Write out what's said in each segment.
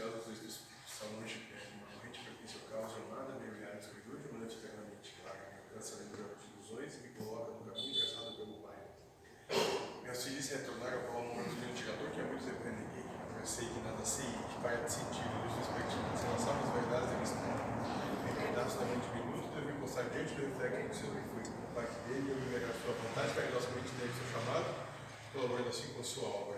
preciosa dos Espíritos Saúde, que é uma rede propícia ao caos, amada, mergulhar na escuridão, de maneira eternamente clara, me alcança a lembrança de ilusões e me coloca no caminho traçado pelo Pai. Meus filhos se retornaram ao amor do meu tirador, que é muito repreendei, que eu sei que nada sei, que para de sentir os respectivos relação às verdades da missão. Em pedaço da mente minuto, devo encostar diante do reflexo do seu refúgio, por parte dele, eu viverei a sua vontade, para que nossa mente deve ser chamado, colaborando assim com sua obra.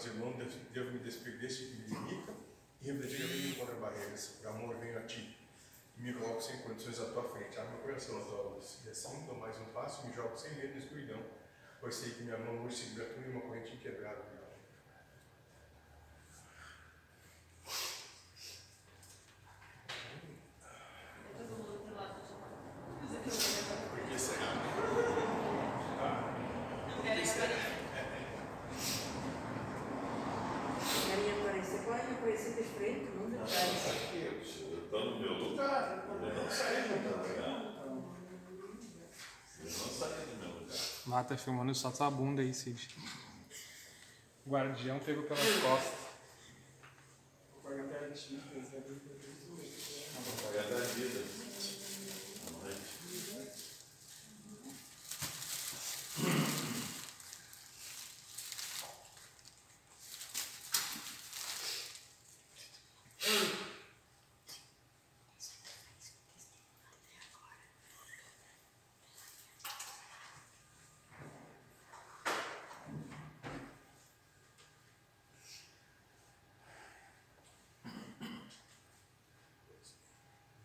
Meus irmãos, devo me despedir deste que me limita e refletir mim contra barreiras. Por amor, venho a ti e me coloco sem condições à tua frente. Abre meu coração às obras. E assim, dou mais um passo e me jogo sem medo na escuridão, pois sei que minha mão hoje segura tu uma corrente inquebrável. Por que será? Por que será? Querem aparecer, podem aparecer de frente, não de trás. Eu estou no meu lugar. Eu não saí do meu lugar. Eu não saí do meu lugar. Mata filmando só tua bunda aí, Cid. Guardião pegou pelas costas. Pagar da vida. Não é?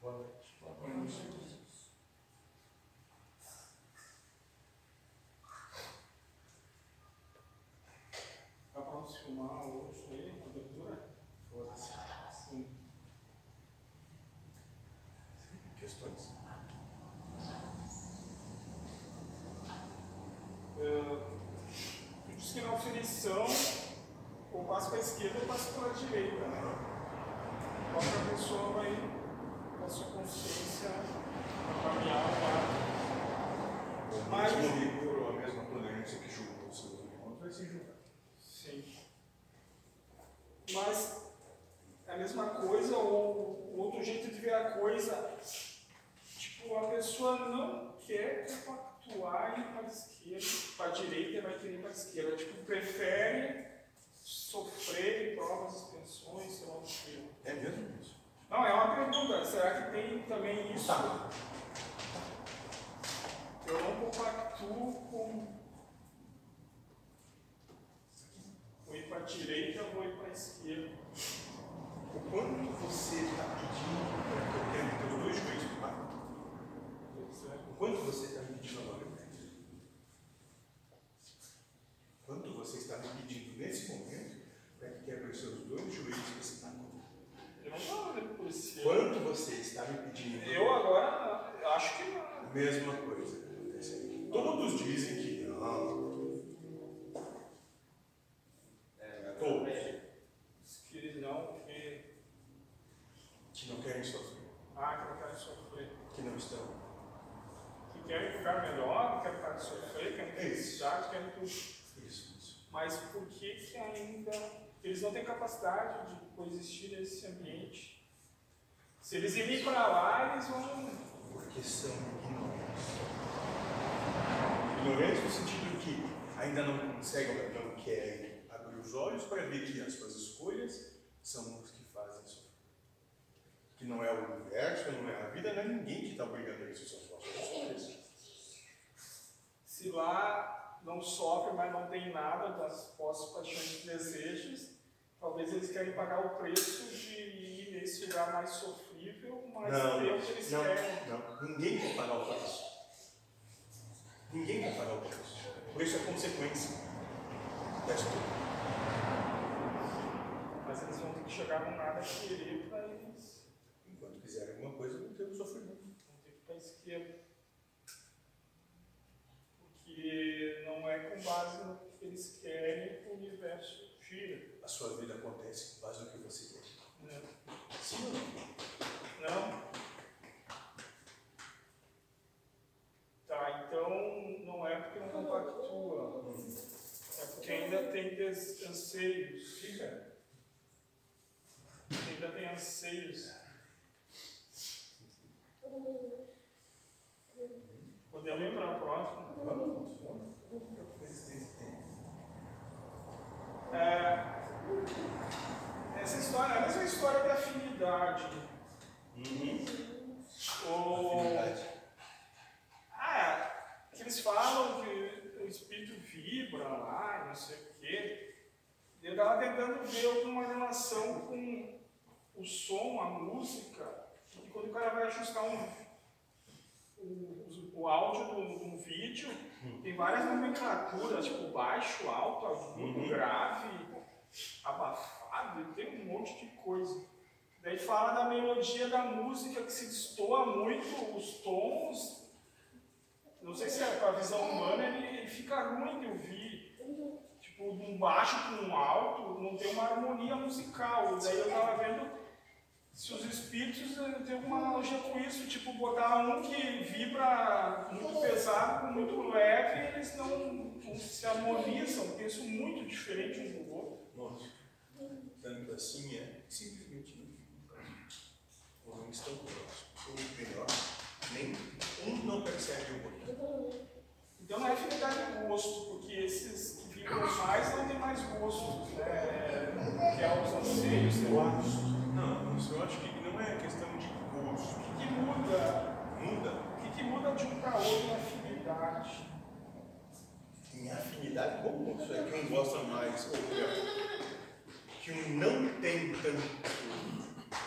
Boa noite. Dá pra nos filmar hoje aí, a abertura? Foda-se. Sim. Questões? Uh, tu disse que na aferição, ou passa para a esquerda ou passa para a direita, né? Qual que a pessoa vai, com a sua consciência, caminhar lá. Mas- Mas no rigor, a mesma tolerância que julga os seus irmãos vai se julgar. Sim. Mas é a mesma coisa ou outro jeito de ver a coisa. Tipo, a pessoa não quer compactuar e ir para a esquerda, para a direita e vai querer ir para a esquerda. Tipo, prefere sofrer provas, extensões, sei lá o que. É mesmo isso? Não, é uma pergunta. Será que tem também isso? Tá. Eu não compactuo com. Vou ir para a direita, vou ir para a esquerda. O quanto você está pedindo para que eu quero ter os dois joelhos para baixo? O quanto você está me pedindo agora? Quanto você está me pedindo nesse momento para que quebre os seus dois joelhos para esse taco? Eu não estou olhando por esse. Quanto você está me pedindo? Eu agora acho que não. Mesma coisa que acontece aqui. Todos dizem que não. Todos. Que não, que. Que não querem sofrer. Ah, que não querem sofrer. Que não estão. Que querem ficar melhor, não querem parar de sofrer, querem felicidade, querem tudo. Isso, isso. Mas por que que ainda. Eles não têm capacidade de coexistir nesse ambiente? Se eles irem para lá, eles vão. Porque são ignorantes. Ignorantes no sentido que ainda não conseguem, não querem abrir os olhos para ver que as suas escolhas são os que fazem sofrer. Que não é o universo, não é a vida, não é ninguém que está obrigando a isso, são as suas escolhas. Se lá não sofre, mas não tem nada das posses, paixões e desejos, talvez eles querem pagar o preço de ir nesse lugar mais sofrível, mas Não, que eles não, querem. não. Ninguém quer pagar o preço. Ninguém quer pagar o preço. Por isso é consequência da história. Mas eles vão ter que chegar num nada querer para eles. Enquanto quiserem alguma coisa, vão ter um sofrimento. Vão ter que ir para a esquerda. Porque não é com base no que eles querem que o universo gira. A sua vida acontece com base no que você quer. Né? Sim ou não? Não? Tá, então não é porque não compactua. É porque ainda tem anseios. Fica. ainda tem anseios. Podemos ir para a próxima. Vamos. É, essa história, a mesma história da afinidade. O, Afinidade. ah, que eles falam que o espírito vibra lá, não sei o quê. Eu estava tentando ver alguma relação com o som, a música, e quando o cara vai ajustar um, o, o áudio do, do vídeo, tem várias nomenclaturas, tipo baixo, alto, agudo, grave, abafado, tem um monte de coisa. Daí fala da melodia da música que se destoa muito os tons. Não sei se é com a visão humana, ele, ele fica ruim de ouvir. Tipo, de um baixo para um alto, não tem uma harmonia musical. Daí eu tava vendo se os espíritos eh, têm alguma analogia com isso, tipo, botar um que vibra muito pesado muito leve, eles não, não se harmonizam, isso é muito diferente um do outro. Nossa, tanto assim é simplesmente não ficam próximos. Ou não estão próximos. Ou melhor, nem um não percebe o outro. Então não é afinidade de gosto, porque esses que vibram mais não têm mais gosto, né? que é os anseios, eu acho. Não, isso eu acho que não é questão de gosto. O que muda? Muda. O que, que muda de um para outro na afinidade? Em afinidade, como isso é que um gosta mais, ou melhor, que um não tem tanto,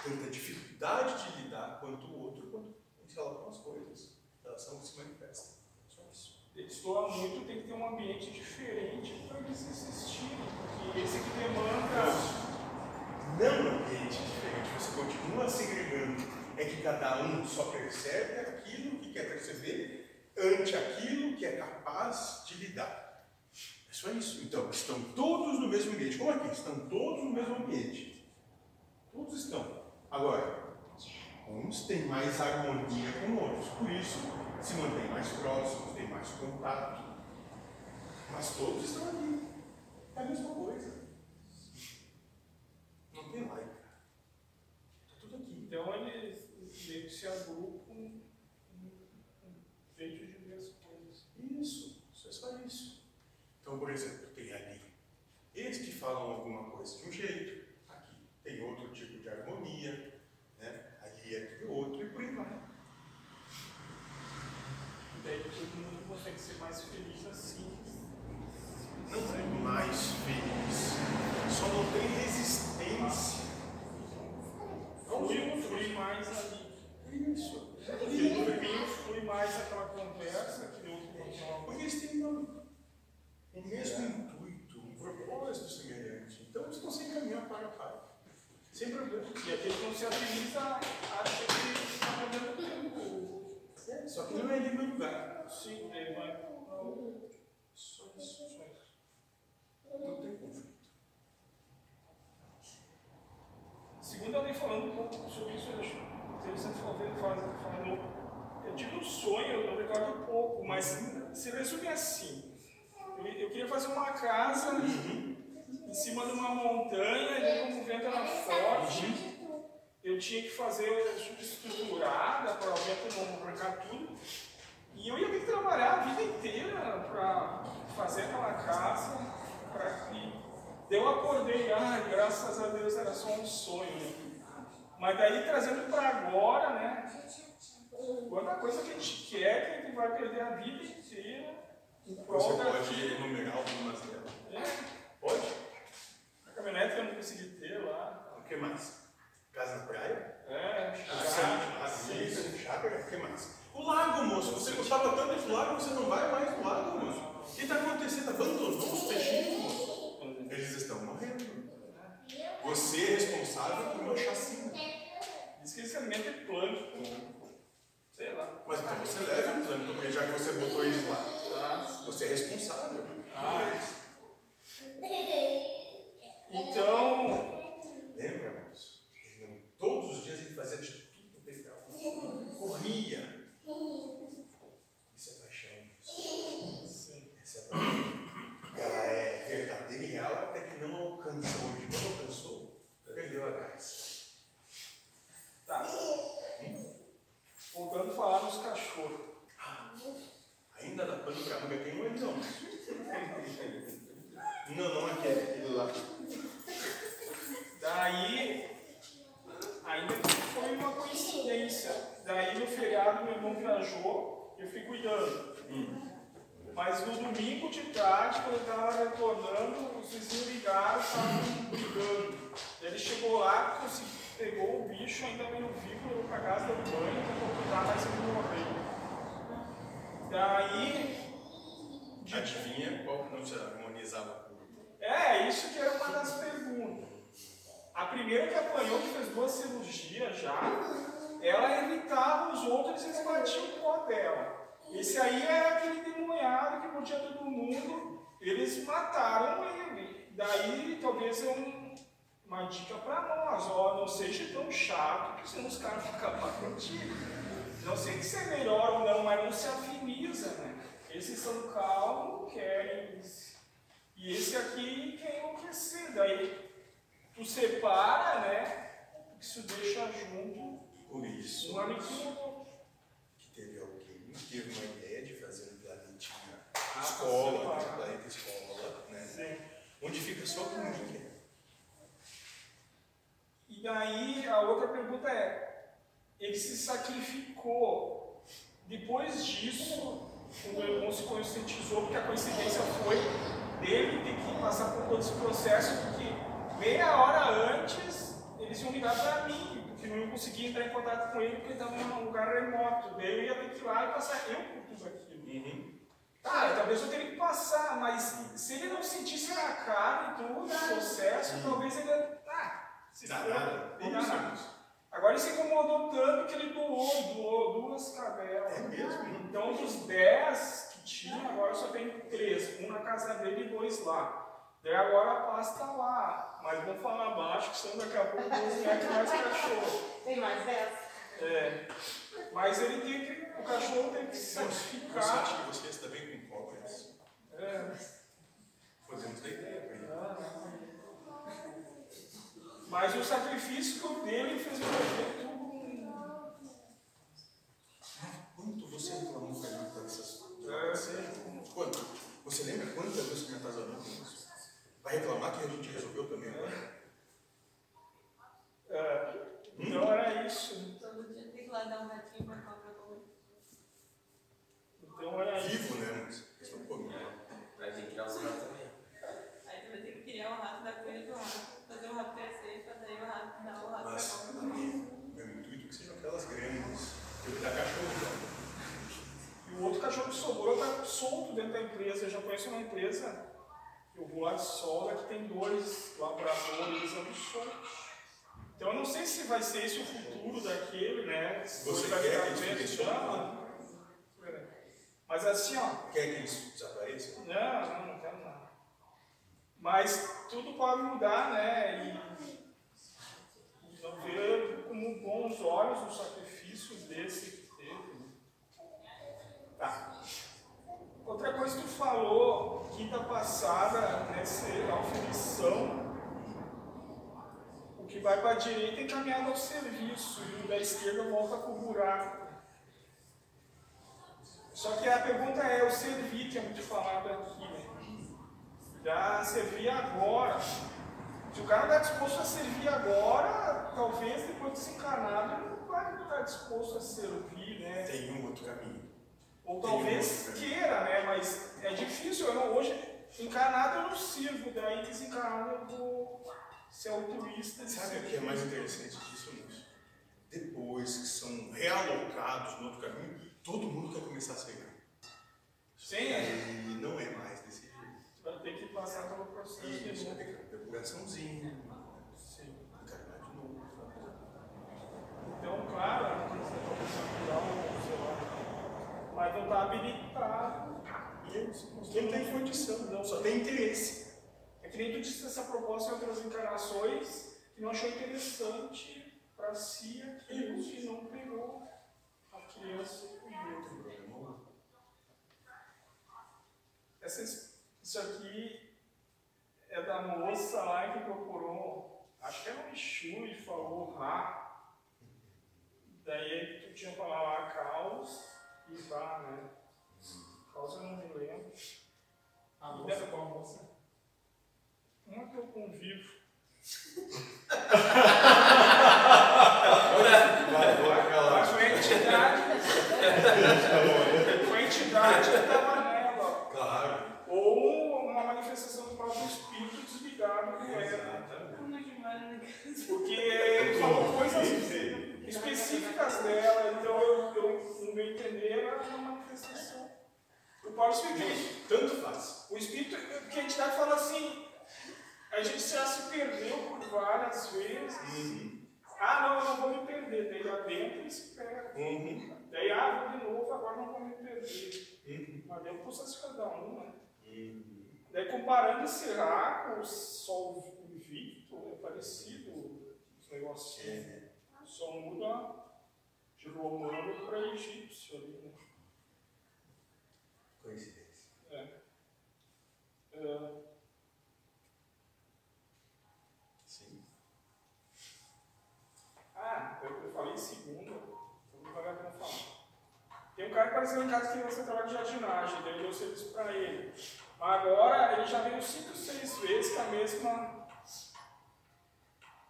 tanta dificuldade de lidar quanto o outro, quanto em relação às coisas. Elas são que se manifestam. Só isso. Eles doam muito, tem que ter um ambiente diferente para eles existirem, porque esse que demanda. Não ambiente diferente, você continua segregando. É que cada um só percebe aquilo que quer perceber ante aquilo que é capaz de lidar. É só isso. Então, estão todos no mesmo ambiente. Como aqui? Estão todos no mesmo ambiente. Todos estão. Agora, uns têm mais harmonia com outros, por isso se mantêm mais próximos, têm mais contato. Mas todos estão ali. É a mesma coisa. Não tem laica. Está tudo aqui. Então eles meio que se agrupam jeito de ver as coisas. Isso, isso é só isso. Então, por exemplo, tem ali eles que falam alguma coisa de um jeito, aqui tem outro tipo de harmonia, né? ali é de outro e por aí vai. E daí todo mundo consegue ser mais feliz assim. Não é mais feliz, só não tem resistência. Flui, flui mais ali. Isso. Porque flui mais aquela conversa que outro não Porque eles têm o mesmo intuito, um propósito semelhante. Então eles sem caminhar para a paz. Sem problema. E aquele que não se agiliza acha que está perdendo tempo. Só que não é meu lugar. Sim, ele vai. Não. Só isso, só isso. Não tem conflito. Segundo alguém falando um sobre isso, eu acho interessante falando. Eu tive um sonho, eu recordo pouco, mas se resume assim. Eu, queria fazer uma casa em cima de uma montanha, e como o vento era forte, eu tinha que fazer subestruturada para o vento não arrancar tudo. E eu ia ter que trabalhar a vida inteira para fazer aquela casa, para que eu acordei, ai, graças a Deus era só um sonho. né? Mas daí trazendo para agora, né? Quanta coisa que a gente quer que a gente vai perder a vida inteira em prol Você pode enumerar algumas delas. É, Pode? a caminhonete que eu não consegui ter lá. O que mais? Casa na praia? É, Chácara, sim. chácara, o que mais? O lago, moço. Você gostava tanto do lago, você não vai mais no lago, moço. O que está acontecendo? Abandonou os peixinhos, moço. Eles estão morrendo. Você é responsável por uma chacina. Diz que esse alimento é plâncton. Sei lá. Mas então você leva o plano, porque já que você botou eles lá, Ah, você é responsável. ah. Então, Lembra, moço? Todos os dias ele fazia de tudo legal. Corria. Isso é paixão, sim. Essa é paixão. Ela é verdadeira e real até que não alcança hoje. Quando alcançou, perdeu a graça. do carro, não tem um ele não. Não, não aquele, aquele lá. Daí, ainda que foi uma coincidência. Daí no feriado meu irmão viajou, eu fui cuidando. Mas no domingo quando eu estava retornando, os vizinhos ligaram estavam brigando. Ele chegou lá, consegui- pegou o bicho, ainda meio vivo, levou para casa do banho, tentou cuidar, mas ele morreu. Daí, de Adivinha qual que não se harmonizava é, isso que era uma das perguntas. A primeira que apanhou, que fez duas cirurgias já, ela irritava os outros e eles batiam com a dela. Esse aí é aquele demoniado que mordia todo mundo, eles mataram ele. Daí talvez é um- uma dica para nós, ó, não seja tão chato, porque senão os caras ficam lá contigo. Não sei se é melhor ou não, mas não se afiniza, né? Esses são calmos, querem e esse aqui quer enlouquecer. Daí tu separa, né? Isso deixa junto Por isso, um aniquilador. que teve alguém que teve uma ideia de fazer um planetinha Ah, escola, um planeta escola, né? Sim. Onde fica só com ninguém. E daí a outra pergunta é: ele se sacrificou. Depois disso, o irmão se conscientizou, porque a coincidência foi dele ter que passar por todo esse processo, porque meia hora antes eles iam ligar para mim, porque não iam conseguir entrar em contato com ele, porque ele estava em um lugar remoto. Daí eu ia ter que ir lá e passar eu por tudo aquilo. Tá, talvez eu teria que passar, mas se ele não sentisse na cara e tudo, o processo, talvez ele. Ah, se nada. Agora ele se incomodou tanto que ele doou, doou duas cadelas. É mesmo? Então dos 10 que tinha, agora só tem três. Um na casa dele e dois lá. Daí agora a paz tá lá. Mas vamos falar baixo, que senão daqui a pouco Deus mete mais cachorro. Tem mais dessa? É. Mas ele tem que. O cachorro tem que se Você acha que vocês também? É. Podemos ter ideia. Mas o sacrifício que o dele fez um efeito. Quanto você reclamou com a gente dessas É, sim. Quanto? Você lembra quantas vezes que com isso? Vai reclamar que a gente resolveu também agora? É. Então era isso. Todo dia tem que ir lá dar um ratinho pra cobra comer. Então era isso. Vivo, né? Mas eles não comem. Aí tem que criar os ratos também. Aí tu vai ter que criar um rato da cunha do rato, fazer o rato crescer, pra daí o rato dar o rato pra Mas cobra comer. meu intuito é que sejam aquelas grandes. Eu da cachorro. E o outro cachorro que sobrou está solto dentro da empresa. Eu já conheço uma empresa, eu vou lá de solda, que tem dois labradores, eles andam soltos. Então eu não sei o futuro daquele, né? Você vai quer que soltos? não. Mas assim, ó, Quer que eles desapareçam? não, não, não quero nada. Mas tudo pode mudar, né? E, e ver como bons olhos o sacrifício desse que teve. né? Tá. Outra coisa que tu falou quinta passada, nessa aflição, o que vai para a direita encaminhado ao serviço e o da esquerda volta para o buraco. Só que a pergunta é o servir, que é muito falado aqui, né? Já servir agora. Se o cara está disposto a servir agora, talvez depois de desencarnado ele não vai estar disposto a servir, né? Tem um outro caminho. Ou Tem talvez outro queira, né? Mas é difícil. Eu não, hoje, encarnado eu não sirvo, daí desencarnado eu vou ser altruísta. de Sabe o que é mais interessante disso, Lúcio? Depois que são realocados no outro caminho, todo mundo quer começar a seguir. Sim, é. E não é mais desse jeito. Vai ter que passar pelo processo Isso, vai ter que ter depuraçãozinha, Sim. encarnar de novo. Então, claro, a gente precisa convidar o celular, mas não está habilitado. E não tem condição, não, só tem interesse. É que nem tu disse essa proposta em outras encarnações que não achou interessante para si aquilo que não pegou a criança e algum. Essa, isso aqui é da moça lá que procurou, acho que era um Exu e falou Rá. Daí tu tinha falar lá caos e Vá, né? causa eu não me lembro. A moça, qual moça? Uma que eu convivo. Foi a entidade. a entidade estava nela. Claro. Ou uma manifestação do próprio espírito desligado com que na casa? Porque ele falou coisas específicas dela, então eu, eu, no meu entender, era uma manifestação. O Paulo Espírito, Tanto faz. o Espírito, que a entidade fala assim, a gente já se perdeu por várias vezes. Uhum. Ah, não, eu não vou me perder. Daí adentra e se perde. Uhum. Daí, ah, vou de novo, agora não vou me perder. Uhum. Mas deu processo de cada um, né? Uhum. Daí comparando esse Ra com o Sol invicto, é parecido os negocinhos. É. Só muda de romano para egípcio ali, né? Coincidência. É. Sim. Ah, eu, eu falei em segunda, então não vai a pena falar. Tem em casa que você trabalha de jardinagem, daí eu dei serviço para ele. Mas agora ele já veio cinco, seis vezes com a mesma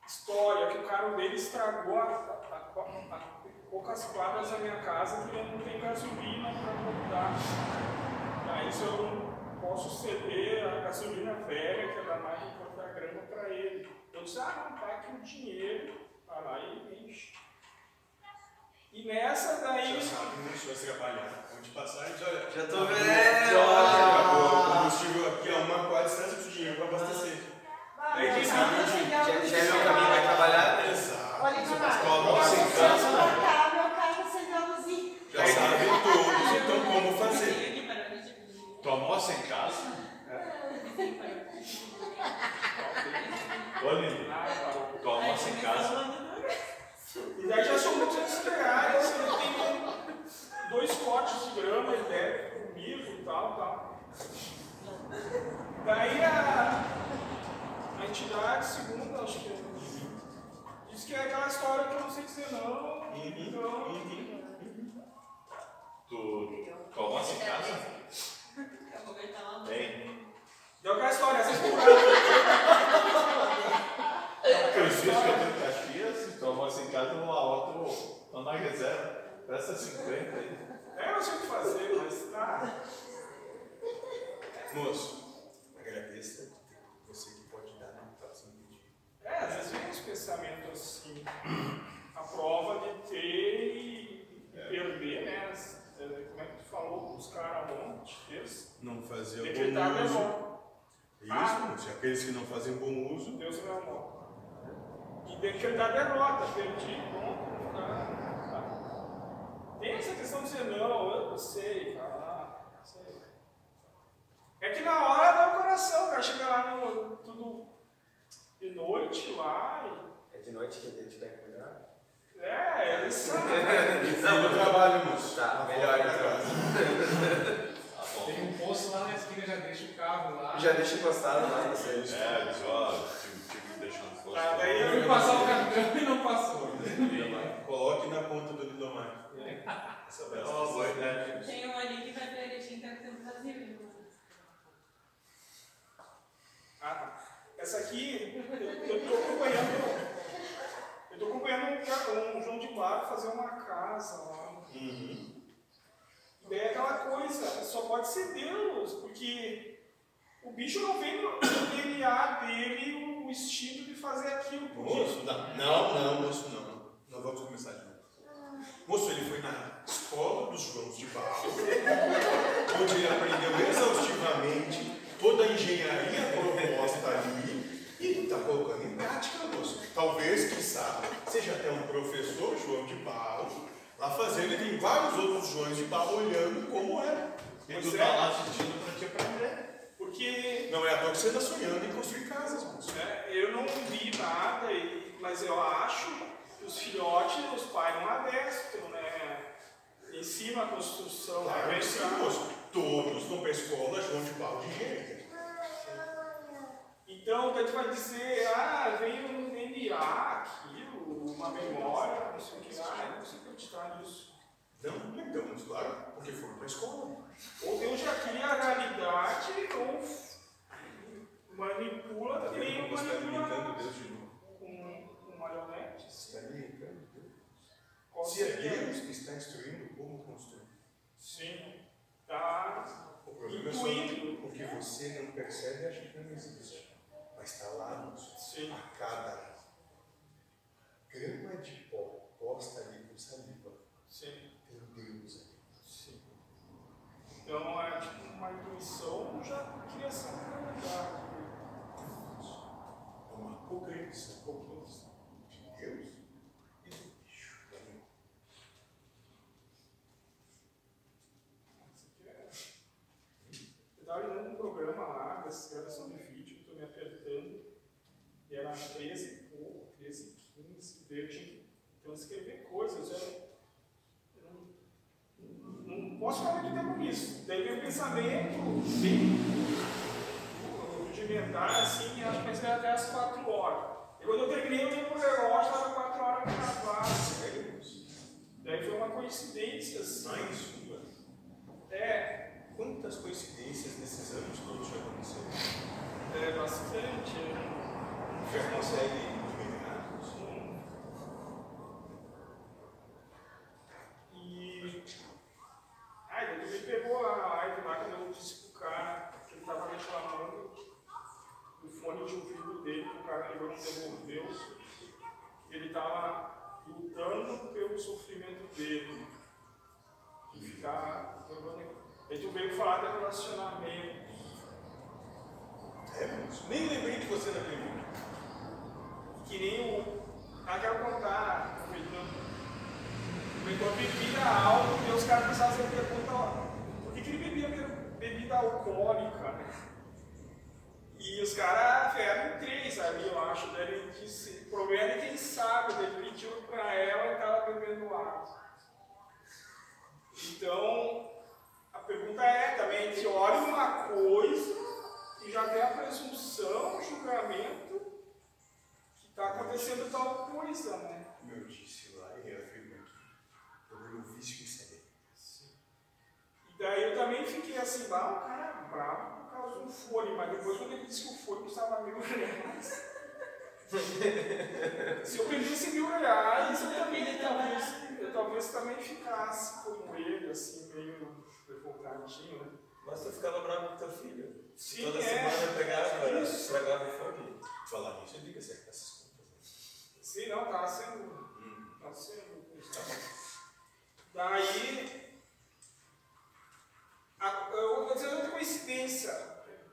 história, que o carro dele estragou a, a- a- a- poucas quadras da minha casa que eu não tenho gasolina para voltar. Daí se eu não posso ceder a gasolina velha, que é da margem de cortar grama, para ele. Eu disse, ah, não, tá aqui o dinheiro, vai lá e. E nessa daí. Já sabe onde vai trabalhar. Onde passar, e olha. Já tô Olha, vendo! O combustível aqui a uma quadra distância do dinheiro para abastecer. Daí quem sabe. Já, já é meu caminho, vai trabalhar? Exato. Olha, sem trocar meu carro a luzinha. Já sabe todos então como fazer. Tinha que parar de dirigir. Tu almoça em casa? Ah, tá. tu almoça em casa? E daí já são muitos reais, ele tem dois potes de grama, ele deve comigo e tal, tal. Daí a, a entidade, segundo, acho que é, diz que é aquela história que eu não sei dizer não, então. Tu, tu almoça em casa? Lá. Tem. Deu aquela história, essa história. Aqueles dias que eu almoça em casa, uma outra, tô na reserva. Presta 50 aí. É, eu não sei o que fazer, mas tá. Moço, agradeça você que pode dar na mutação pedir. É, às vezes vem uns pensamentos assim, a prova de ter e e perder, né? é, Como é que tu falou com os caras ontem, terça? Não fazer Decretar bom uso. derrota. Isso, moço. Aqueles que não fazem bom uso. Deus me amou. E decretar derrota, perdi, pronto, tá, tá. Tem essa questão de dizer não, eu não sei, cara, não sei. É que na hora dá o coração, o cara chega lá no tudo de noite lá e. É de noite que a gente tem que cuidar? É, eles sabem. Não, eu trabalho, moço. Tá, melhor da então. bom. Tem um poço lá na esquina, já deixa o carro lá. Já deixa encostado lá, não sei. É, tive Tá, daí Eu fui passar o cartão e não passou. Coloque na ponta do Lidomar. Essa É uma boa ideia. Tem um ali que vai pra Erechim, tá tempo vazio. né? Ah. Essa aqui, eu estou acompanhando. Eu estou acompanhando um, um João de Barro fazer uma casa lá. Uhum. Daí é aquela coisa, só pode ser Deus, porque o bicho não vem no DNA dele o, o instinto de fazer aquilo. Porque Moço, não, não, não, moço, não. Não vamos começar de novo. Moço, ele foi na escola dos Joãos de Barro, onde ele aprendeu exaustivamente toda a engenharia proposta ali e está colocando em prática, moço. Talvez, quiçá, seja até um professor João de Barro lá fazendo, e tem vários outros Joões de Barro olhando como é. E tu tá lá assistindo pra te aprender. Porque Não é à toa que você está sonhando em construir casas, moço. né, eu não vi nada, e- mas eu acho que os filhotes, os pais não adestram, né? Ensina a construção, Claro que sim, moço. Todos vão para a escola João de Barro de engenharia. Então, daí tu vai dizer, ah, veio um DNA aquilo, uma memória, não sei o que, eu não sei acreditar nisso. Não, então, mas claro, porque foram para a escola. Ou Deus já cria a realidade ou manipula que nem Você está limitando manipula Deus de novo. com, com marionetes. Você está limitando Deus. Qual Se é? Deus que está instruindo como construir. Sim. Tá O problema é porque você não percebe e acha que não existe. Mas está lá Sim. a cada grama de pó posta ali com saliva. Sim. Tem Deus ali. Sim. Então é tipo uma intuição já criação da realidade. É uma cognição de Deus e do bicho. também. Eu estava olhando um programa lá, dessa gravação de vídeo, estou me apertando, e era 13 e pouco, 13 e 15, daí eu tinha que transcrever coisas. Eu, não posso ficar muito tempo nisso. Daí veio um pensamento bem rudimentar, assim, acho que pensei até as 4 horas. E quando eu terminei, eu olhei pro relógio, estava 4 horas para gravar. Sério? Daí foi uma coincidência, assim. Uma. É, Quantas coincidências nesses anos todos já aconteceram? é bastante. Já consegue enumerar? Sim. E. Ai, ele me pegou a live lá quando eu disse pro cara que ele tava reclamando do fone de ouvido dele, que o cara ligou e não devolveu. Ele tava pelo sofrimento dele. De ficar. Aí tu veio falar de relacionamento. É. Nem lembrei de você naquele vídeo. que nem o. Ah, quero contar, aproveitando. Comentou bebida álcool e os caras começaram a fazer pergunta, por que, que ele bebia be- bebida alcoólica, né? E os caras vieram três ali, eu acho, daí ele disse, o problema é quem sabe, daí ele pediu pra ela e tava bebendo água. Então, a pergunta é também, a gente olha uma coisa e já tem a presunção, o julgamento, que está acontecendo tal coisa, né? Como eu disse lá e reafirmo aqui. É o vício em saber. E daí eu também fiquei assim, bah, o cara é bravo por causa do fone, mas depois quando ele disse que o fone custava mil reais. Se eu perdesse mil reais, eu também talvez, eu talvez também ficasse como ele, assim, meio revoltadinho, né? Mas tu ficava bravo com teu filho. Sim, Toda é. semana eu pegava, estragava o fone. Falar nisso, eu digo certo essas contas. Sim, não, tá sendo. Tá sendo. Daí. A, eu vou dizer outra coincidência.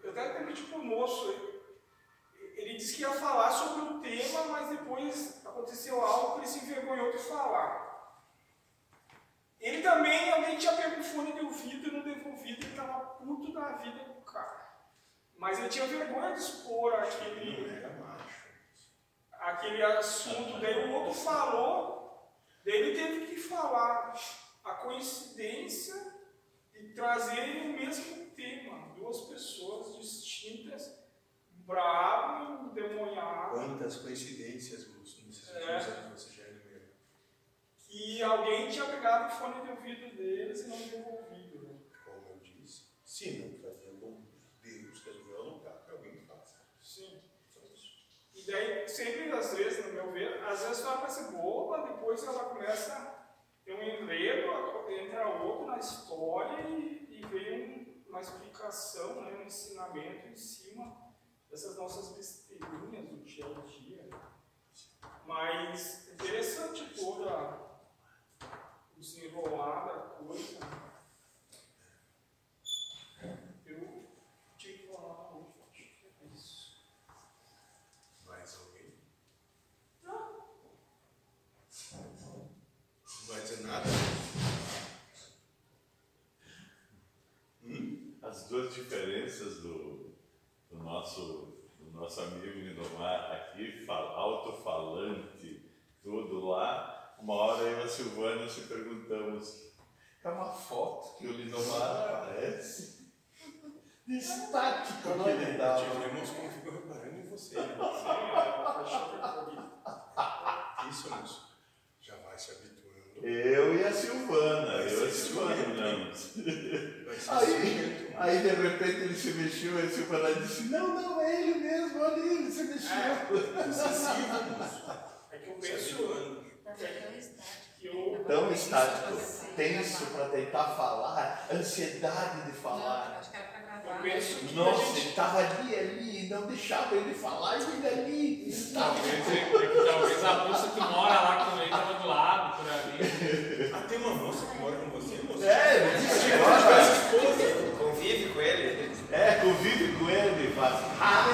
Eu até permiti pro moço. Ele disse que ia falar sobre o tema, mas depois aconteceu algo que ele se envergonhou de falar. Ele também, alguém tinha pego o fone de ouvido e não devolvido, ele estava puto da vida do cara. Mas ele tinha vergonha de expor aquele aquele assunto, daí o outro falou, daí ele teve que falar a coincidência e trazer o mesmo tema, duas pessoas distintas, bravo, Quantas coincidências, É. últimos anos você já enumerou. que alguém tinha pegado o fone de ouvido deles e não devolvido. Né? Como eu disse, se não fazer Deus resolveu o lugar para alguém faça. Sim. E daí, sempre, às vezes, no meu ver, às vezes ela parece boba, depois ela começa a ter um enredo, entra outro na história e, e vem um- uma explicação, né, um ensinamento em cima dessas nossas besteirinhas do dia a dia. Mas interessante toda o desenrolar da coisa. Eu tinha que falar hoje, acho que é isso. Mais alguém? Não vai dizer nada? Hum? As duas diferenças do nosso, do nosso amigo Lindomar aqui, fal- alto-falante, tudo lá, uma hora eu e a Silvana se perguntamos, é uma foto que o Lindomar aparece? Estático que ele dá. Tivemos como ficou reparando em você. né? É, Isso, moço. Já vai se habituando Eu e a Silvana, eu e a Silvana olhamos. Vai ser Aí, aí de repente ele se mexeu e a Silvana disse, não, não, é ele mesmo, olha ele, se mexeu. Moço. É que eu é penso habituando. que eu. Tão estático, tenso para tentar falar, ansiedade de falar. Eu penso que a Nossa, gente ele estava ali, ali, não deixava ele falar, e ele ali estava. Talvez, é que talvez a moça que mora lá com ele estava do lado, por ali. Ah, tem uma moça que mora com você, moço? É, ele disse que Essa olha, esposa. Com ele. é, convive com ele, faz. Ah,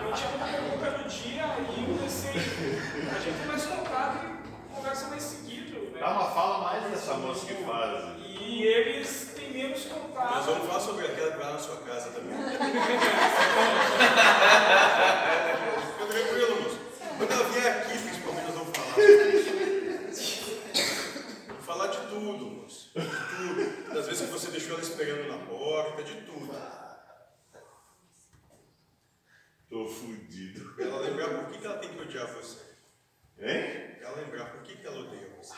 Eu não tinha muita pergunta no dia e eu pensei, a gente tem mais contato e conversa mais seguido, né? Dá uma fala mais dessa moça que faz. E eles têm menos Nós contato. vamos falar sobre aquela que vai na sua casa também. Fica tranquilo, moço. Quando ela vier aqui, principalmente, nós vamos falar. Vamos falar de tudo, tudo. Das vezes que você deixou ela esperando na porta, de tudo. Tô fudido. Pra ela lembrar por que, que ela tem que odiar você. Hein? Pra ela lembrar por que, que ela odeia você.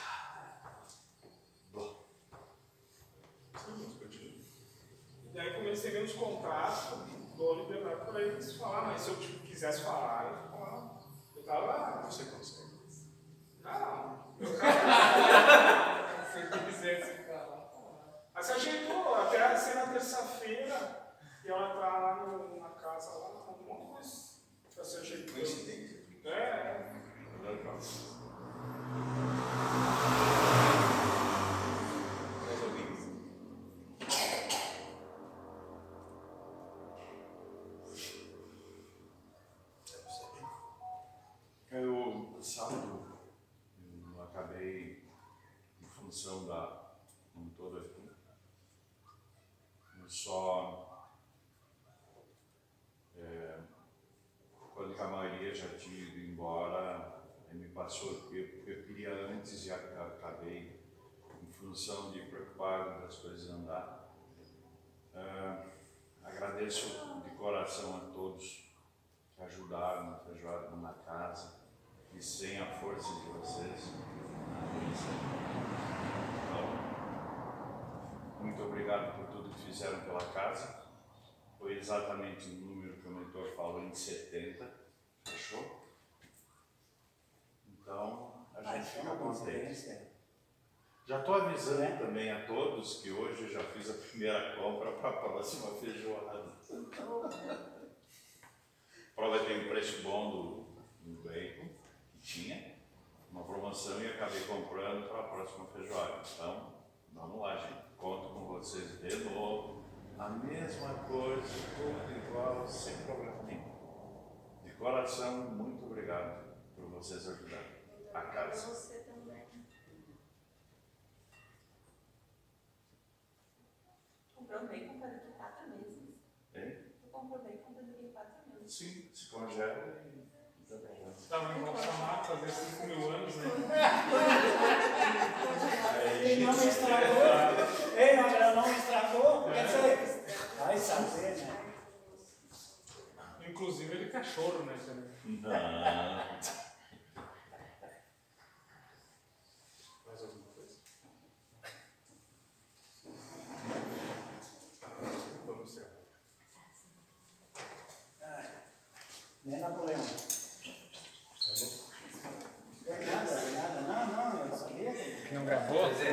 E daí comecei menos contato, dou liberdade para eles falar, mas se eu tipo, quisesse falar, eu falava. Eu tava. Você consegue. Não, eu tava. Se ele quisesse se ajeitou, até ser na terça-feira, e ela tá lá no- na casa lá, alguma coisa já se ajeitou. Coincidência. É, é. Me passou, eu, eu queria antes e aca- acabei, em função de preocupar das coisas andar. É, agradeço de coração a todos que ajudaram na feijoada na casa e sem a força de vocês. Então, muito obrigado por tudo que fizeram pela casa. Foi exatamente o número que o mentor falou em 70. Fechou? Então, a gente fica contente. Já estou avisando também a todos que hoje eu já fiz a primeira compra para a próxima feijoada. Prova tem um preço bom do, do bacon, que tinha, uma promoção e acabei comprando para a próxima feijoada. Então, vamos lá, gente. Conto com vocês de novo. A mesma coisa, tudo igual, sem problema nenhum. De coração, muito obrigado por vocês ajudarem a casa. Você também. Daqui a quatro meses. Hein? Comprou bacon para daqui a quatro meses. Sim, se congela e. Estava no Bolsonaro fazer 5 mil anos, né? Ele não estragou. Ei, não, ela não estragou. Quer dizer, vai saber, né? Inclusive ele é cachorro, né? Não.